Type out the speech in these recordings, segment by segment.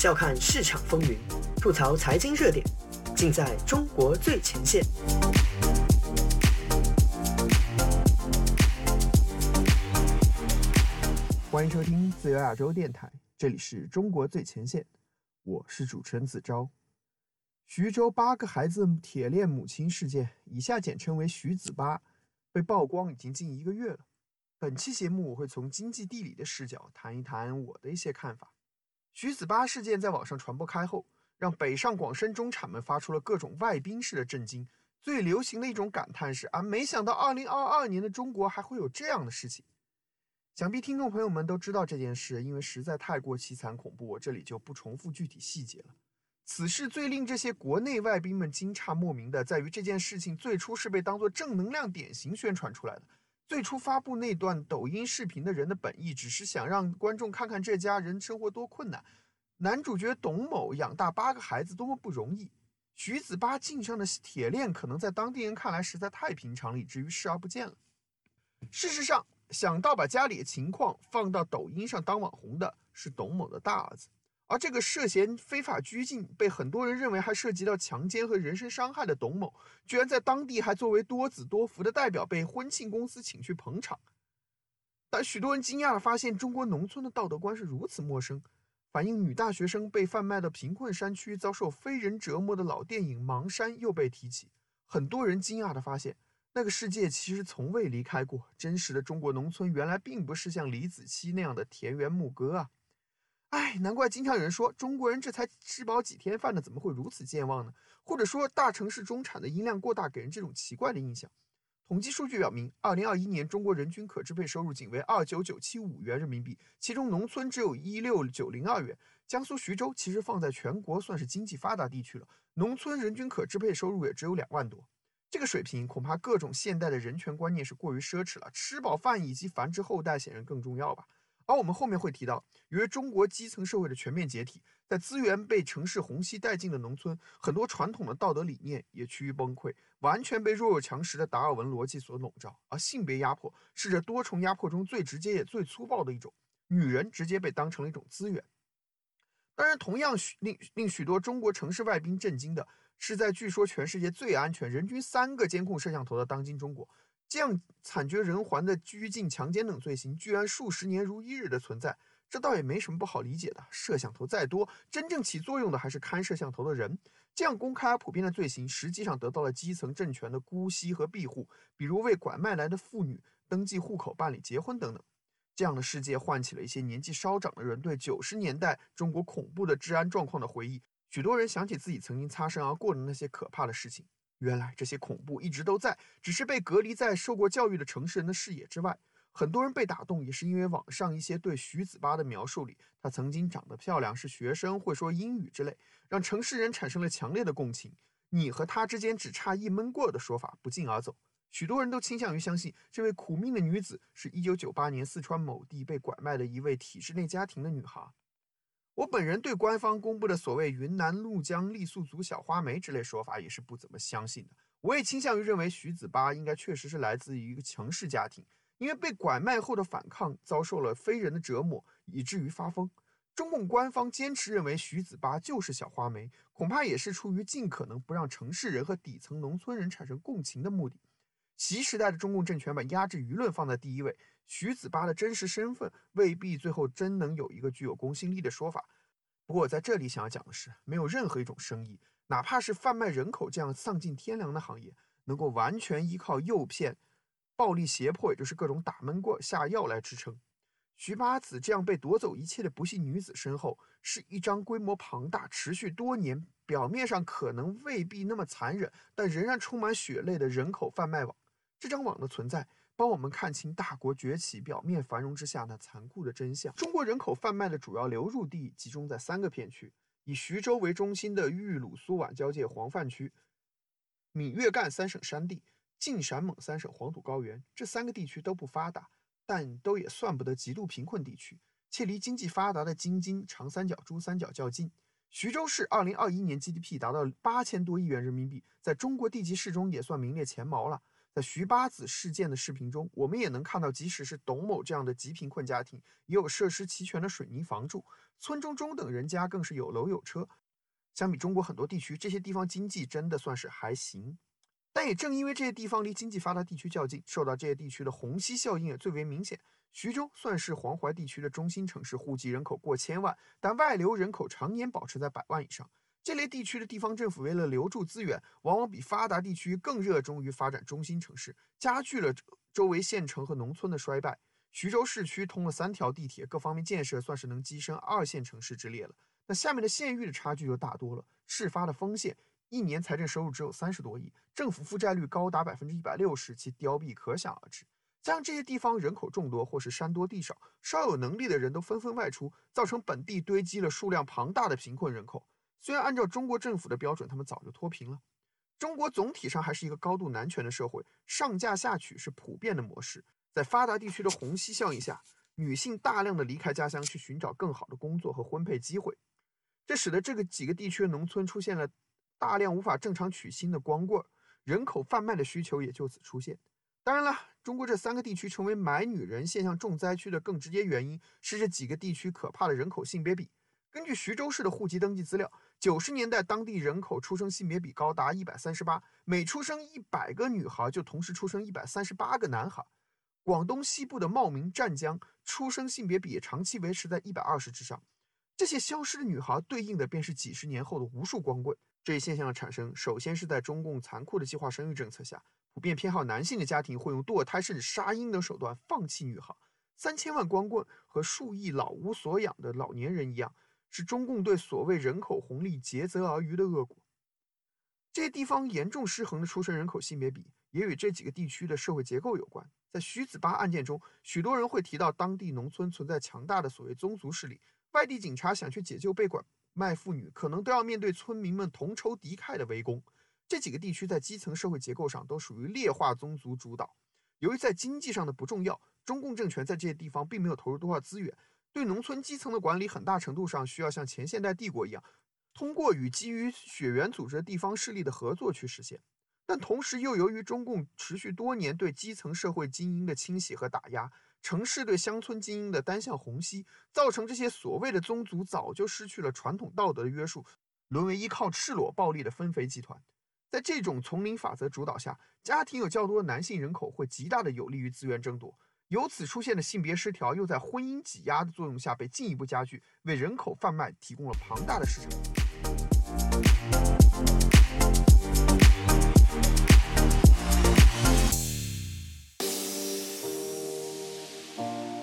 笑看市场风云，吐槽财经热点，尽在中国最前线。欢迎收听自由亚洲电台，这里是中国最前线，我是主持人子昭。徐州八个孩子铁链母亲事件，以下简称为徐子八，被曝光已经近一个月了。本期节目我会从经济地理的视角谈一谈我的一些看法。徐子巴事件在网上传播开后，让北上广深中产们发出了各种外宾式的震惊。最流行的一种感叹是：啊，没想到2022年的中国还会有这样的事情。想必听众朋友们都知道这件事，因为实在太过凄惨恐怖，我这里就不重复具体细节了。此事最令这些国内外宾们惊诧莫名的，在于这件事情最初是被当作正能量典型宣传出来的。最初发布那段抖音视频的人的本意，只是想让观众看看这家人生活多困难。男主角董某养大八个孩子多么不容易，徐子八颈上的铁链可能在当地人看来实在太平常了，以至于视而不见了。事实上，想到把家里的情况放到抖音上当网红的是董某的大儿子，而这个涉嫌非法拘禁、被很多人认为还涉及到强奸和人身伤害的董某，居然在当地还作为多子多福的代表被婚庆公司请去捧场。但许多人惊讶地发现，中国农村的道德观是如此陌生。反映女大学生被贩卖到贫困山区遭受非人折磨的老电影《盲山》又被提起，很多人惊讶地发现。那个世界其实从未离开过真实的中国农村，原来并不是像李子柒那样的田园牧歌啊！哎，难怪经常有人说中国人这才吃饱几天饭呢，怎么会如此健忘呢？或者说大城市中产的音量过大，给人这种奇怪的印象。统计数据表明，二零二一年中国人均可支配收入仅为二九九七五元人民币，其中农村只有一六九零二元。江苏徐州其实放在全国算是经济发达地区了，农村人均可支配收入也只有两万多。这个水平，恐怕各种现代的人权观念是过于奢侈了。吃饱饭以及繁殖后代显然更重要吧。而我们后面会提到，由于中国基层社会的全面解体，在资源被城市虹吸殆尽的农村，很多传统的道德理念也趋于崩溃，完全被弱肉强食的达尔文逻辑所笼罩。而性别压迫是这多重压迫中最直接也最粗暴的一种，女人直接被当成了一种资源。当然，同样许令令许多中国城市外宾震惊的。是在据说全世界最安全、人均三个监控摄像头的当今中国，这样惨绝人寰的拘禁、强奸等罪行，居然数十年如一日的存在，这倒也没什么不好理解的。摄像头再多，真正起作用的还是看摄像头的人。这样公开而普遍的罪行，实际上得到了基层政权的姑息和庇护，比如为拐卖来的妇女登记户口、办理结婚等等。这样的世界唤起了一些年纪稍长的人对九十年代中国恐怖的治安状况的回忆。许多人想起自己曾经擦身而过的那些可怕的事情，原来这些恐怖一直都在，只是被隔离在受过教育的城市人的视野之外。很多人被打动，也是因为网上一些对徐子巴的描述里，她曾经长得漂亮，是学生，会说英语之类，让城市人产生了强烈的共情。你和她之间只差一闷棍的说法不胫而走，许多人都倾向于相信这位苦命的女子是一九九八年四川某地被拐卖的一位体制内家庭的女孩。我本人对官方公布的所谓云南怒江傈僳族小花梅之类说法也是不怎么相信的。我也倾向于认为徐子巴应该确实是来自于一个强势家庭，因为被拐卖后的反抗遭受了非人的折磨，以至于发疯。中共官方坚持认为徐子巴就是小花梅，恐怕也是出于尽可能不让城市人和底层农村人产生共情的目的。习时代的中共政权把压制舆论放在第一位。徐子巴的真实身份未必最后真能有一个具有公信力的说法。不过我在这里想要讲的是，没有任何一种生意，哪怕是贩卖人口这样丧尽天良的行业，能够完全依靠诱骗、暴力胁迫，也就是各种打闷棍下药来支撑。徐八子这样被夺走一切的不幸女子身后，是一张规模庞大、持续多年、表面上可能未必那么残忍，但仍然充满血泪的人口贩卖网。这张网的存在。帮我们看清大国崛起表面繁荣之下那残酷的真相。中国人口贩卖的主要流入地集中在三个片区：以徐州为中心的豫鲁苏皖交界黄泛区、闽粤赣三省山地、晋陕蒙三省黄土高原。这三个地区都不发达，但都也算不得极度贫困地区，且离经济发达的京津长三角、珠三角较近。徐州市2021年 GDP 达到八千多亿元人民币，在中国地级市中也算名列前茅了。在徐八子事件的视频中，我们也能看到，即使是董某这样的极贫困家庭，也有设施齐全的水泥房住，村中中等人家更是有楼有车。相比中国很多地区，这些地方经济真的算是还行。但也正因为这些地方离经济发达地区较近，受到这些地区的虹吸效应也最为明显。徐州算是黄淮地区的中心城市，户籍人口过千万，但外流人口常年保持在百万以上。这类地区的地方政府为了留住资源，往往比发达地区更热衷于发展中心城市，加剧了周围县城和农村的衰败。徐州市区通了三条地铁，各方面建设算是能跻身二线城市之列了。那下面的县域的差距就大多了。事发的丰县一年财政收入只有三十多亿，政府负债率高达百分之一百六十，其凋敝可想而知。加上这些地方人口众多，或是山多地少，稍有能力的人都纷纷外出，造成本地堆积了数量庞大的贫困人口。虽然按照中国政府的标准，他们早就脱贫了。中国总体上还是一个高度男权的社会，上嫁下娶是普遍的模式。在发达地区的虹吸效应下，女性大量的离开家乡去寻找更好的工作和婚配机会，这使得这个几个地区的农村出现了大量无法正常娶亲的光棍，人口贩卖的需求也就此出现。当然了，中国这三个地区成为买女人现象重灾区的更直接原因是这几个地区可怕的人口性别比。根据徐州市的户籍登记资料。九十年代，当地人口出生性别比高达一百三十八，每出生一百个女孩，就同时出生一百三十八个男孩。广东西部的茂名、湛江出生性别比也长期维持在一百二十之上。这些消失的女孩，对应的便是几十年后的无数光棍。这一现象的产生，首先是在中共残酷的计划生育政策下，普遍偏好男性的家庭会用堕胎甚至杀婴等手段放弃女孩。三千万光棍和数亿老无所养的老年人一样。是中共对所谓人口红利竭泽而渔的恶果。这些地方严重失衡的出生人口性别比，也与这几个地区的社会结构有关。在徐子巴案件中，许多人会提到当地农村存在强大的所谓宗族势力，外地警察想去解救被拐卖妇女，可能都要面对村民们同仇敌忾的围攻。这几个地区在基层社会结构上都属于劣化宗族主导。由于在经济上的不重要，中共政权在这些地方并没有投入多少资源。对农村基层的管理，很大程度上需要像前现代帝国一样，通过与基于血缘组织的地方势力的合作去实现。但同时又由于中共持续多年对基层社会精英的清洗和打压，城市对乡村精英的单向虹吸，造成这些所谓的宗族早就失去了传统道德的约束，沦为依靠赤裸暴力的分肥集团。在这种丛林法则主导下，家庭有较多的男性人口会极大的有利于资源争夺。由此出现的性别失调，又在婚姻挤压的作用下被进一步加剧，为人口贩卖提供了庞大的市场。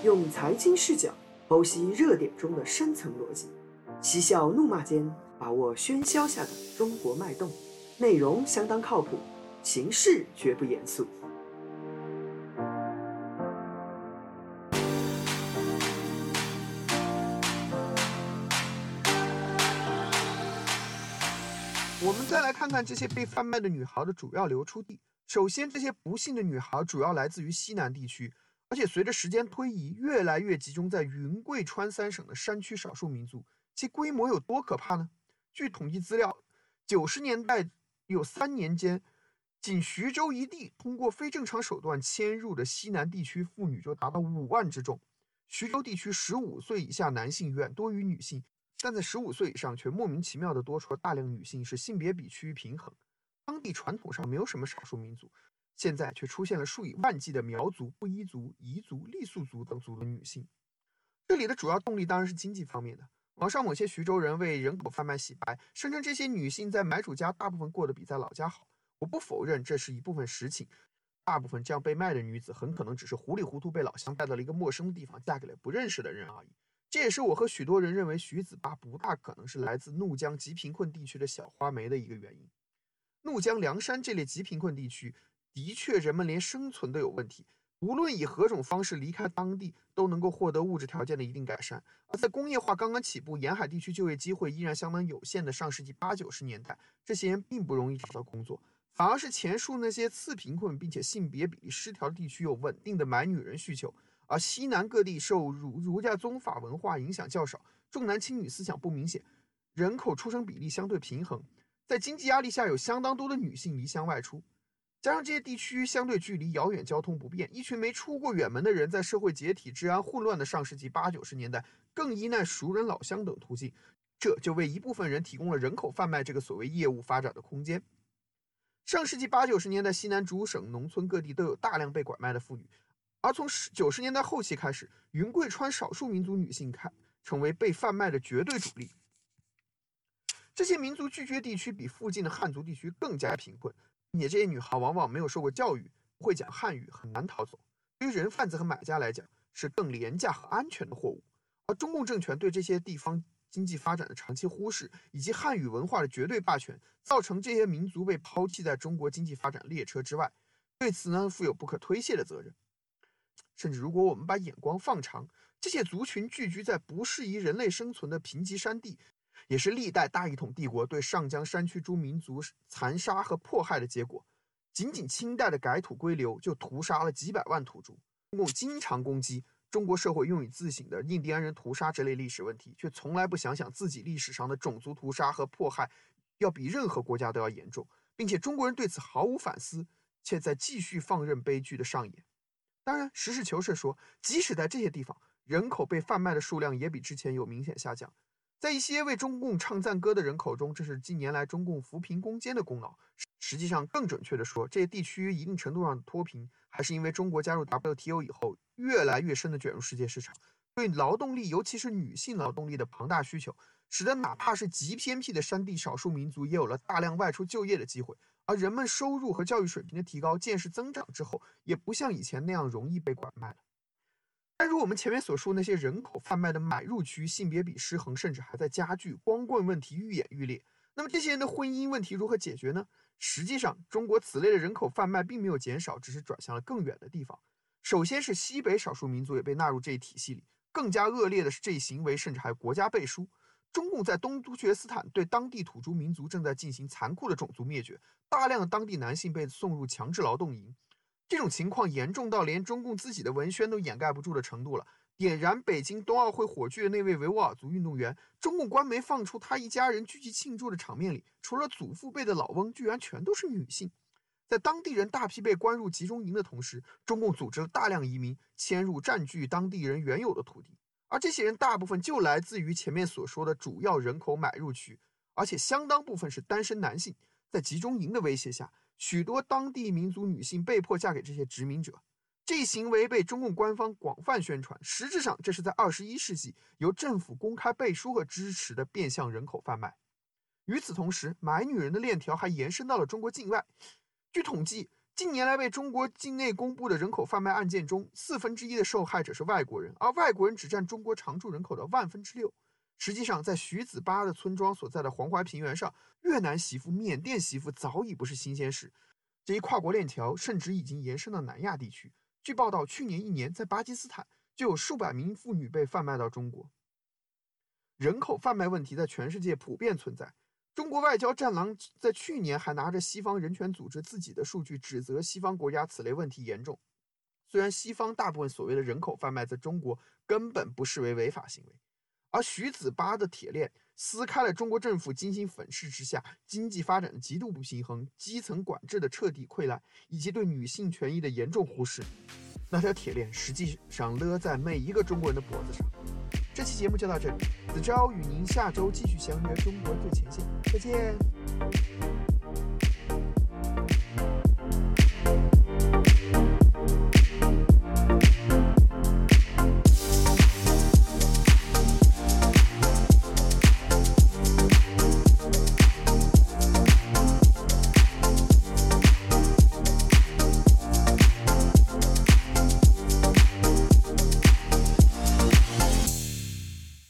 用财经视角剖析热点中的深层逻辑，嬉笑怒骂间把握喧嚣下的中国脉动。内容相当靠谱，形式绝不严肃。看看这些被贩卖的女孩的主要流出地。首先，这些不幸的女孩主要来自于西南地区，而且随着时间推移，越来越集中在云贵川三省的山区少数民族。其规模有多可怕呢？据统计资料，九十年代有三年间，仅徐州一地通过非正常手段迁入的西南地区妇女就达到五万之众。徐州地区十五岁以下男性远多于女性。但在十五岁以上，却莫名其妙地多出了大量女性，使性别比趋于平衡。当地传统上没有什么少数民族，现在却出现了数以万计的苗族、布依族、彝族、傈僳族等族的女性。这里的主要动力当然是经济方面的。网上某些徐州人为人口贩卖洗白，声称这些女性在买主家大部分过得比在老家好。我不否认这是一部分实情，大部分这样被卖的女子很可能只是糊里糊涂被老乡带到了一个陌生的地方，嫁给了不认识的人而已。这也是我和许多人认为徐子巴不大可能是来自怒江极贫困地区的小花梅的一个原因。怒江、凉山这类极贫困地区，的确人们连生存都有问题，无论以何种方式离开当地，都能够获得物质条件的一定改善。而在工业化刚刚起步、沿海地区就业机会依然相当有限的上世纪八九十年代，这些人并不容易找到工作，反而是前述那些次贫困并且性别比例失调的地区有稳定的买女人需求。而西南各地受儒儒家宗法文化影响较少，重男轻女思想不明显，人口出生比例相对平衡，在经济压力下有相当多的女性离乡外出，加上这些地区相对距离遥远，交通不便，一群没出过远门的人，在社会解体、治安混乱的上世纪八九十年代，更依赖熟人老乡等途径，这就为一部分人提供了人口贩卖这个所谓业务发展的空间。上世纪八九十年代，西南诸省农村各地都有大量被拐卖的妇女，而从九十年代后期开始，云贵川少数民族女性开成为被贩卖的绝对主力。这些民族聚居地区比附近的汉族地区更加贫困。且这些女孩往往没有受过教育，不会讲汉语，很难逃走。对于人贩子和买家来讲，是更廉价和安全的货物。而中共政权对这些地方经济发展的长期忽视，以及汉语文化的绝对霸权，造成这些民族被抛弃在中国经济发展列车之外。对此呢，负有不可推卸的责任。甚至如果我们把眼光放长，这些族群聚居在不适宜人类生存的贫瘠山地。也是历代大一统帝国对上江山区诸民族残杀和迫害的结果。仅仅清代的改土归流就屠杀了几百万土著。中共经常攻击中国社会用以自省的印第安人屠杀这类历史问题，却从来不想想自己历史上的种族屠杀和迫害要比任何国家都要严重，并且中国人对此毫无反思，且在继续放任悲剧的上演。当然，实事求是说，即使在这些地方，人口被贩卖的数量也比之前有明显下降。在一些为中共唱赞歌的人口中，这是近年来中共扶贫攻坚的功劳。实际上，更准确地说，这些地区一定程度上的脱贫，还是因为中国加入 WTO 以后，越来越深地卷入世界市场，对劳动力，尤其是女性劳动力的庞大需求，使得哪怕是极偏僻的山地少数民族，也有了大量外出就业的机会。而人们收入和教育水平的提高，见识增长之后，也不像以前那样容易被拐卖了。但如我们前面所说，那些人口贩卖的买入区性别比失衡，甚至还在加剧，光棍问题愈演愈烈。那么这些人的婚姻问题如何解决呢？实际上，中国此类的人口贩卖并没有减少，只是转向了更远的地方。首先是西北少数民族也被纳入这一体系里。更加恶劣的是，这一行为甚至还有国家背书。中共在东突厥斯坦对当地土著民族正在进行残酷的种族灭绝，大量的当地男性被送入强制劳动营。这种情况严重到连中共自己的文宣都掩盖不住的程度了。点燃北京冬奥会火炬的那位维吾尔族运动员，中共官媒放出他一家人聚集庆祝的场面里，除了祖父辈的老翁，居然全都是女性。在当地人大批被关入集中营的同时，中共组织了大量移民迁入占据当地人原有的土地，而这些人大部分就来自于前面所说的主要人口买入区，而且相当部分是单身男性。在集中营的威胁下。许多当地民族女性被迫嫁给这些殖民者，这一行为被中共官方广泛宣传。实质上，这是在二十一世纪由政府公开背书和支持的变相人口贩卖。与此同时，买女人的链条还延伸到了中国境外。据统计，近年来被中国境内公布的人口贩卖案件中，四分之一的受害者是外国人，而外国人只占中国常住人口的万分之六。实际上，在徐子巴的村庄所在的黄淮平原上，越南媳妇、缅甸媳妇早已不是新鲜事。这一跨国链条甚至已经延伸到南亚地区。据报道，去年一年，在巴基斯坦就有数百名妇女被贩卖到中国。人口贩卖问题在全世界普遍存在。中国外交战狼在去年还拿着西方人权组织自己的数据，指责西方国家此类问题严重。虽然西方大部分所谓的人口贩卖在中国根本不视为违法行为。而徐子巴的铁链撕开了中国政府精心粉饰之下经济发展的极度不平衡、基层管制的彻底溃烂，以及对女性权益的严重忽视。那条铁链实际上勒在每一个中国人的脖子上。这期节目就到这里，子昭与您下周继续相约《中国最前线》，再见。